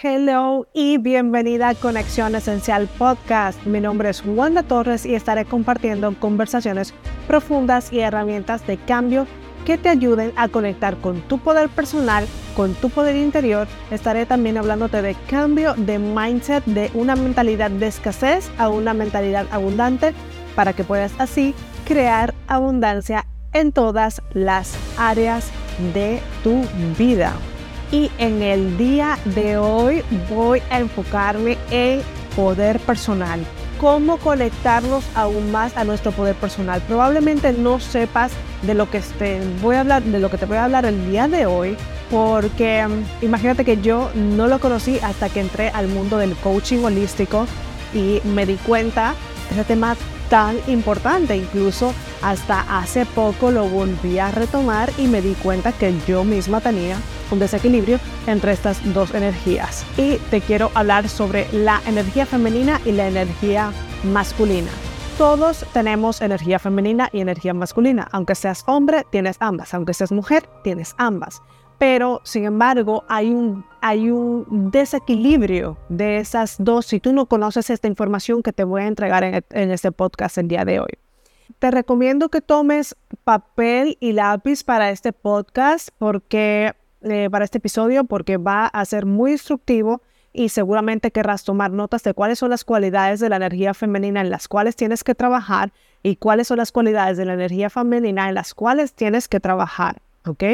Hello y bienvenida a Conexión Esencial Podcast. Mi nombre es Wanda Torres y estaré compartiendo conversaciones profundas y herramientas de cambio que te ayuden a conectar con tu poder personal, con tu poder interior. Estaré también hablándote de cambio de mindset, de una mentalidad de escasez a una mentalidad abundante para que puedas así crear abundancia en todas las áreas de tu vida. Y en el día de hoy voy a enfocarme en poder personal. Cómo conectarnos aún más a nuestro poder personal. Probablemente no sepas de lo que te voy a hablar, de lo que te voy a hablar el día de hoy, porque mm, imagínate que yo no lo conocí hasta que entré al mundo del coaching holístico y me di cuenta ese tema tan importante. Incluso hasta hace poco lo volví a retomar y me di cuenta que yo misma tenía un desequilibrio entre estas dos energías. Y te quiero hablar sobre la energía femenina y la energía masculina. Todos tenemos energía femenina y energía masculina. Aunque seas hombre, tienes ambas. Aunque seas mujer, tienes ambas. Pero, sin embargo, hay un, hay un desequilibrio de esas dos si tú no conoces esta información que te voy a entregar en, en este podcast el día de hoy. Te recomiendo que tomes papel y lápiz para este podcast porque eh, para este episodio porque va a ser muy instructivo y seguramente querrás tomar notas de cuáles son las cualidades de la energía femenina en las cuales tienes que trabajar y cuáles son las cualidades de la energía femenina en las cuales tienes que trabajar, ¿ok?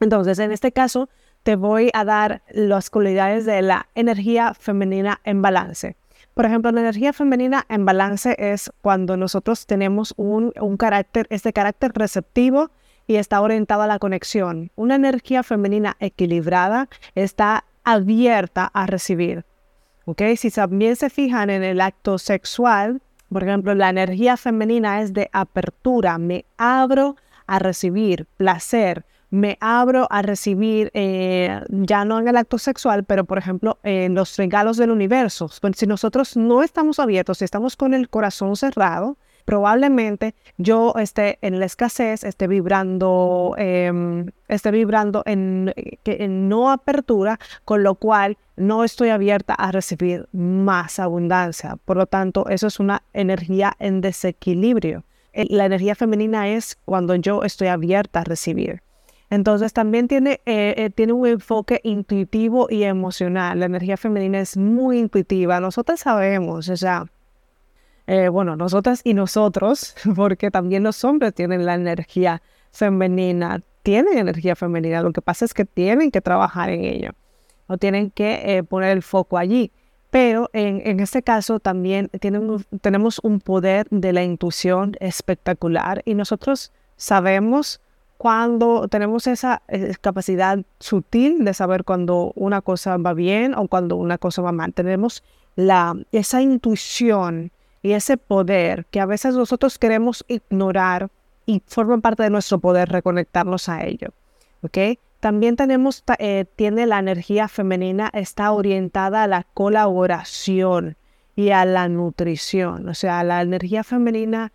Entonces, en este caso, te voy a dar las cualidades de la energía femenina en balance. Por ejemplo, la energía femenina en balance es cuando nosotros tenemos un, carácter, este carácter receptivo, y está orientada a la conexión. Una energía femenina equilibrada está abierta a recibir. ¿Ok? Si también se fijan en el acto sexual, por ejemplo, la energía femenina es de apertura, me abro a recibir placer, me abro a recibir, eh, ya no en el acto sexual, pero por ejemplo, en los regalos del universo. Si nosotros no estamos abiertos, si estamos con el corazón cerrado, probablemente yo esté en la escasez, esté vibrando, em, esté vibrando en, en no apertura, con lo cual no estoy abierta a recibir más abundancia. Por lo tanto, eso es una energía en desequilibrio. Eh, la energía femenina es cuando yo estoy abierta a recibir. Entonces también tiene, eh, eh, tiene un enfoque intuitivo y emocional. La energía femenina es muy intuitiva. Nosotros sabemos, o sea, eh, bueno, nosotras y nosotros, porque también los hombres tienen la energía femenina, tienen energía femenina, lo que pasa es que tienen que trabajar en ello, o tienen que poner el foco allí. Pero en, en este caso también tenemos un poder de la intuición espectacular y nosotros sabemos cuando tenemos esa eh, capacidad sutil de saber cuando una cosa va bien o cuando una cosa va mal. Tenemos la, esa intuición y ese poder que a veces nosotros queremos ignorar y forma parte de nuestro poder reconectarnos a ello. ¿ok? También tenemos, eh, tiene la energía femenina, está orientada a la colaboración y a la nutrición. O sea, la energía femenina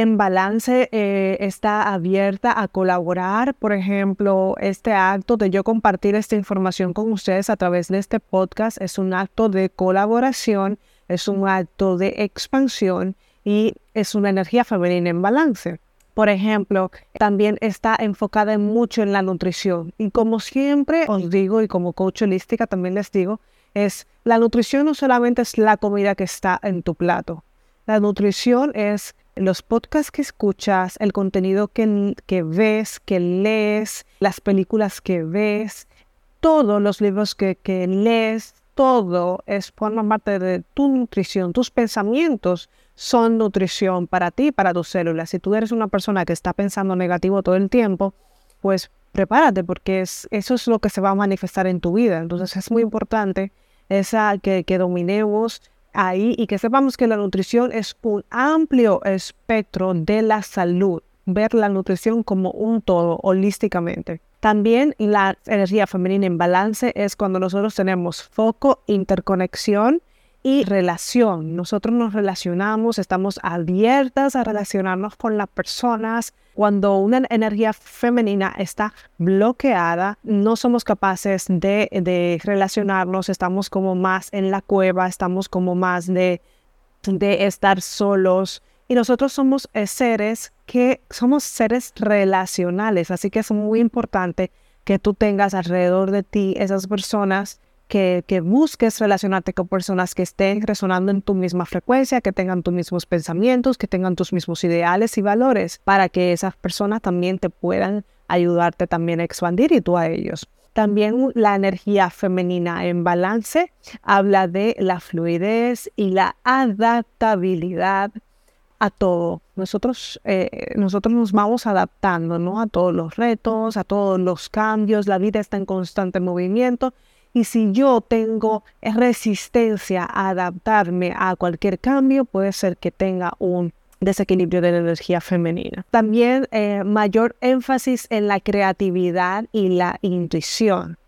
en balance eh, está abierta a colaborar. Por ejemplo, este acto de yo compartir esta información con ustedes a través de este podcast es un acto de colaboración es un acto de expansión y es una energía femenina en balance. Por ejemplo, también está enfocada mucho en la nutrición. Y como siempre os digo, y como coach holística también les digo, es la nutrición no solamente es la comida que está en tu plato. La nutrición es los podcasts que escuchas, el contenido que, que ves, que lees, las películas que ves, todos los libros que, que lees, todo es forma parte de tu nutrición. Tus pensamientos son nutrición para ti, para tus células. Si tú eres una persona que está pensando negativo todo el tiempo, pues prepárate porque es, eso es lo que se va a manifestar en tu vida. Entonces es muy importante esa, que, que dominemos ahí y que sepamos que la nutrición es un amplio espectro de la salud. Ver la nutrición como un todo, holísticamente. También la energía femenina en balance es cuando nosotros tenemos foco, interconexión y relación. Nosotros nos relacionamos, estamos abiertas a relacionarnos con las personas. Cuando una energía femenina está bloqueada, no somos capaces de, de relacionarnos, estamos como más en la cueva, estamos como más de, de estar solos. Y nosotros somos eh, seres que somos seres relacionales, así que es muy importante que tú tengas alrededor de ti esas personas que, busques relacionarte con personas que estén resonando en tu misma frecuencia, que tengan tus mismos pensamientos, que tengan tus mismos ideales y valores, para que esas personas también te puedan ayudarte también a expandir y tú a ellos. También la energía femenina en balance habla de la fluidez y la adaptabilidad a todo. Nosotros, eh, nosotros nos vamos adaptando ¿no? a todos los retos, a todos los cambios. La vida está en constante movimiento y si yo tengo resistencia a adaptarme a cualquier cambio, puede ser que tenga un desequilibrio de la energía femenina. También eh, mayor énfasis en la creatividad y la intuición.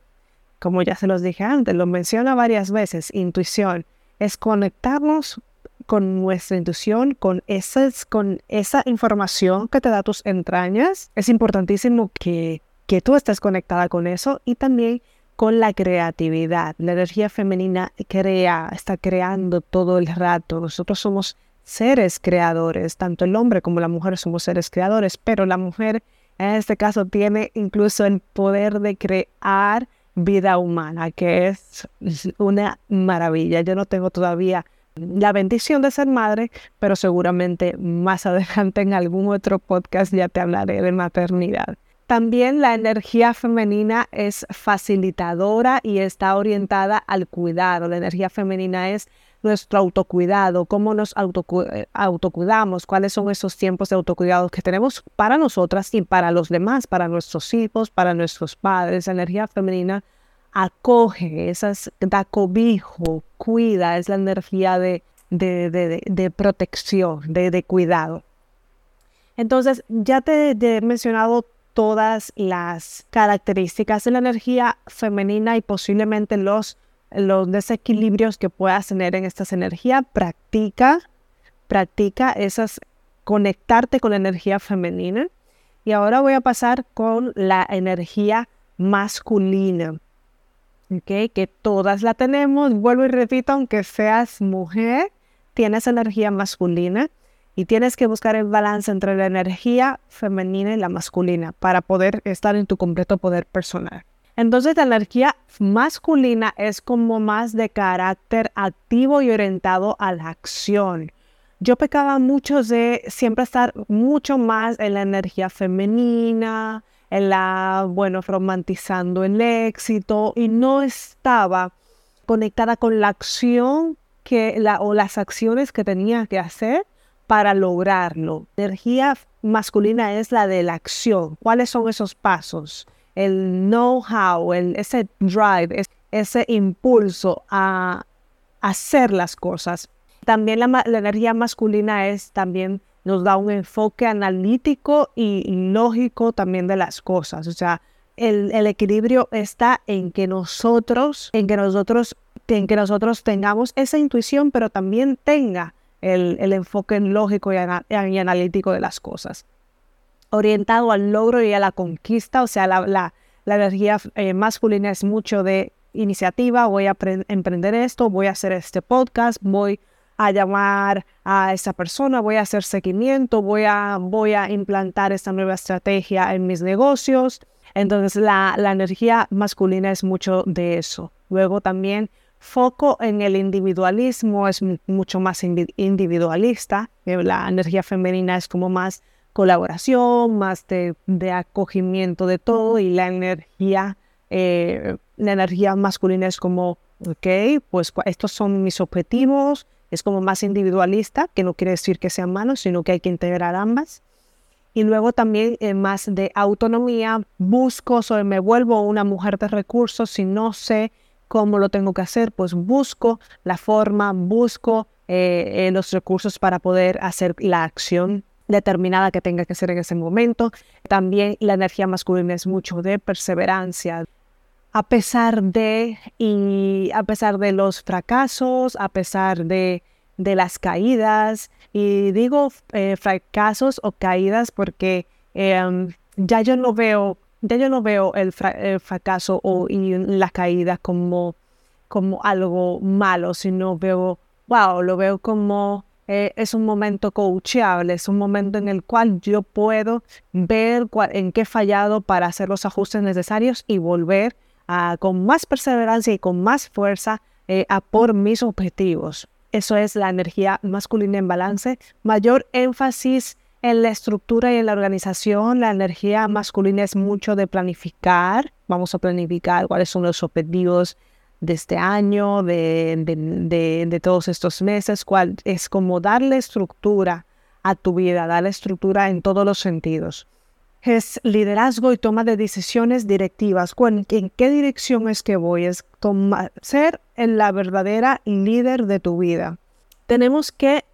Como ya se los dije antes, lo menciona varias veces, intuición es conectarnos con nuestra intuición, con, esas, con esa información que te da tus entrañas. Es importantísimo que, que tú estés conectada con eso y también con la creatividad. La energía femenina crea, está creando todo el rato. Nosotros somos seres creadores, tanto el hombre como la mujer somos seres creadores, pero la mujer en este caso tiene incluso el poder de crear vida humana, que es una maravilla. Yo no tengo todavía la bendición de ser madre, pero seguramente más adelante en algún otro podcast ya te hablaré de maternidad. También la energía femenina es facilitadora y está orientada al cuidado. La energía femenina es nuestro autocuidado, cómo nos eh, autocuidamos, cuáles son esos tiempos de autocuidado que tenemos para nosotras y para los demás, para nuestros hijos, para nuestros padres. La energía femenina acoge, esas, da cobijo, cuida, es la energía de, de, protección, de, cuidado. Entonces, ya te he mencionado todas las características de la energía femenina y posiblemente los, los desequilibrios que puedas tener en estas energías. Practica, practica esas, conectarte con la energía femenina. Y ahora voy a pasar con la energía masculina. Okay, que todas la tenemos, vuelvo y repito, aunque seas mujer, tienes energía masculina y tienes que buscar el balance entre la energía femenina y la masculina para poder estar en tu completo poder personal. Entonces la energía masculina es como más de carácter activo y orientado a la acción. Yo pecaba mucho de siempre estar mucho más en la energía femenina, en la, bueno, romantizando el éxito y no estaba conectada con la acción que o las acciones que tenía que hacer para lograrlo. La energía masculina es la de la acción. ¿Cuáles son esos pasos? El know-how, ese drive, ese impulso a hacer las cosas. También la, energía masculina es también nos da un enfoque analítico y lógico también de las cosas. O sea, el, el, equilibrio está en que nosotros, en que nosotros, en que nosotros tengamos esa intuición, pero también tenga el, enfoque lógico y, analítico de las cosas. Orientado al logro y a la conquista, o sea, la, energía eh, masculina es mucho de iniciativa, voy a emprender esto, voy a hacer este podcast, voy a llamar a esa persona, voy a hacer seguimiento, voy a, voy a implantar esta nueva estrategia en mis negocios. Entonces la, la energía masculina es mucho de eso. Luego también foco en el individualismo es mucho más individualista, la energía femenina es como más colaboración, más de, acogimiento de todo y la energía, eh, la energía masculina es como, ok, pues estos son mis objetivos, es como más individualista, que no quiere decir que sean malos, sino que hay que integrar ambas. Y luego también eh, más de autonomía, busco, o me vuelvo una mujer de recursos si no sé ¿Cómo lo tengo que hacer? Pues busco la forma, busco eh, eh, los recursos para poder hacer la acción determinada que tenga que hacer en ese momento. También la energía masculina es mucho de perseverancia. a pesar de, y a pesar de los fracasos, a pesar de, de las caídas, y digo eh, fracasos o caídas porque em, ya yo no veo, ya yo no veo el, fracaso o la caída como, como algo malo, sino veo, wow, lo veo como eh, es un momento coachable, es un momento en el cual yo puedo ver en qué he fallado para hacer los ajustes necesarios y volver con más perseverancia y con más fuerza eh, a por mis objetivos. Eso es la energía masculina en balance. Mayor énfasis en la estructura y en la organización. La energía masculina es mucho de planificar. Vamos a planificar cuáles son los objetivos de este año, de, de todos estos meses, cuál es como darle estructura a tu vida, darle estructura en todos los sentidos es liderazgo y toma de decisiones directivas. ¿En qué dirección es que voy? Es ser la verdadera líder de tu vida. Tenemos que,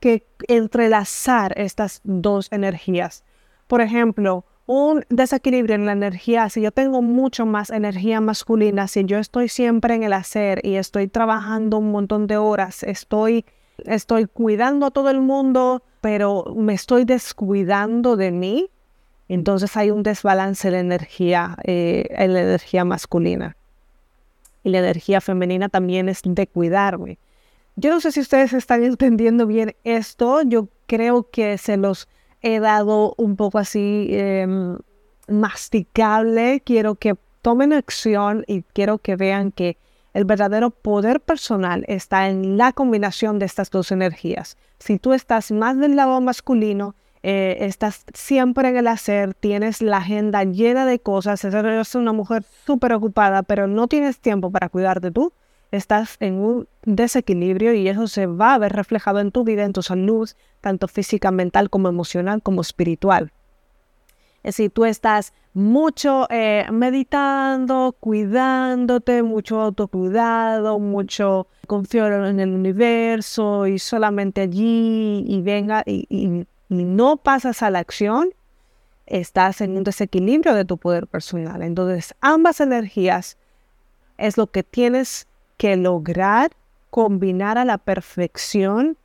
que entrelazar estas dos energías. Por ejemplo, un desequilibrio en la energía, si yo tengo mucho más energía masculina, si yo estoy siempre en el hacer y estoy trabajando un montón de horas, estoy, estoy cuidando a todo el mundo, pero me estoy descuidando de mí, entonces hay un desbalance en la energía, eh, en la energía masculina. Y la energía femenina también es de cuidarme. Yo no sé si ustedes están entendiendo bien esto. Yo creo que se los he dado un poco así em, masticable. Quiero que tomen acción y quiero que vean que el verdadero poder personal está en la combinación de estas dos energías. Si tú estás más del lado masculino, eh, estás siempre en el hacer, tienes la agenda llena de cosas, eres una mujer súper ocupada, pero no tienes tiempo para cuidarte tú, estás en un desequilibrio y eso se va a ver reflejado en tu vida, en tu salud, tanto física, mental como emocional, como espiritual. Es decir, tú estás mucho eh, meditando, cuidándote, mucho autocuidado, mucho confío en el universo y solamente allí y venga y no pasas a la acción, estás en un desequilibrio de tu poder personal. Entonces, ambas energías es lo que tienes que lograr combinar a la perfección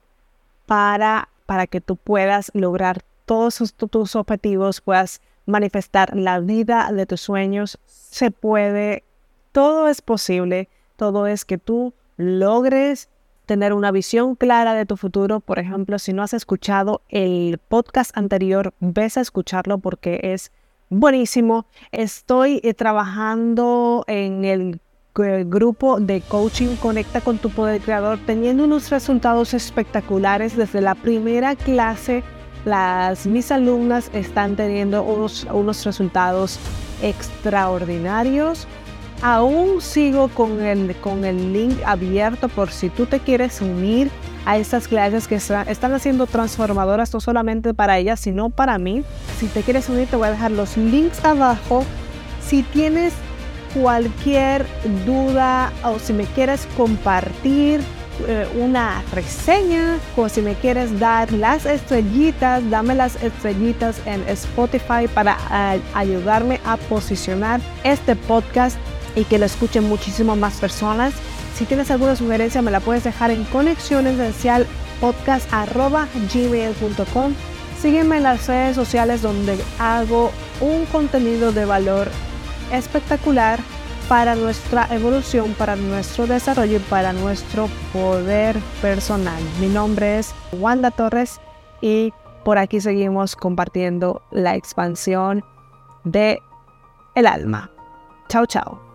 para, para que tú puedas lograr todos tus objetivos, puedas manifestar la vida de tus sueños. Se puede, todo es posible, todo es que tú logres tener una visión clara de tu futuro. Por ejemplo, si no has escuchado el podcast anterior, ves a escucharlo porque es buenísimo. Estoy eh, trabajando en el grupo de coaching Conecta con tu poder creador, teniendo unos resultados espectaculares desde la primera clase. Las mis alumnas están teniendo unos, unos resultados extraordinarios. Aún sigo con el, con el link abierto por si tú te quieres unir a estas clases que están haciendo transformadoras no solamente para ellas, sino para mí. Si te quieres unir, te voy a dejar los links abajo. Si tienes cualquier duda o si me quieres compartir eh, una reseña o si me quieres dar las estrellitas, dame las estrellitas en Spotify para eh, ayudarme a posicionar este podcast y que lo escuchen muchísimo más personas. Si tienes alguna sugerencia me la puedes dejar en conexión esencial podcast.gmail.com. Sígueme en las redes sociales donde hago un contenido de valor espectacular para nuestra evolución, para nuestro desarrollo y para nuestro poder personal. Mi nombre es Wanda Torres y por aquí seguimos compartiendo la expansión de el alma. Chao, chao.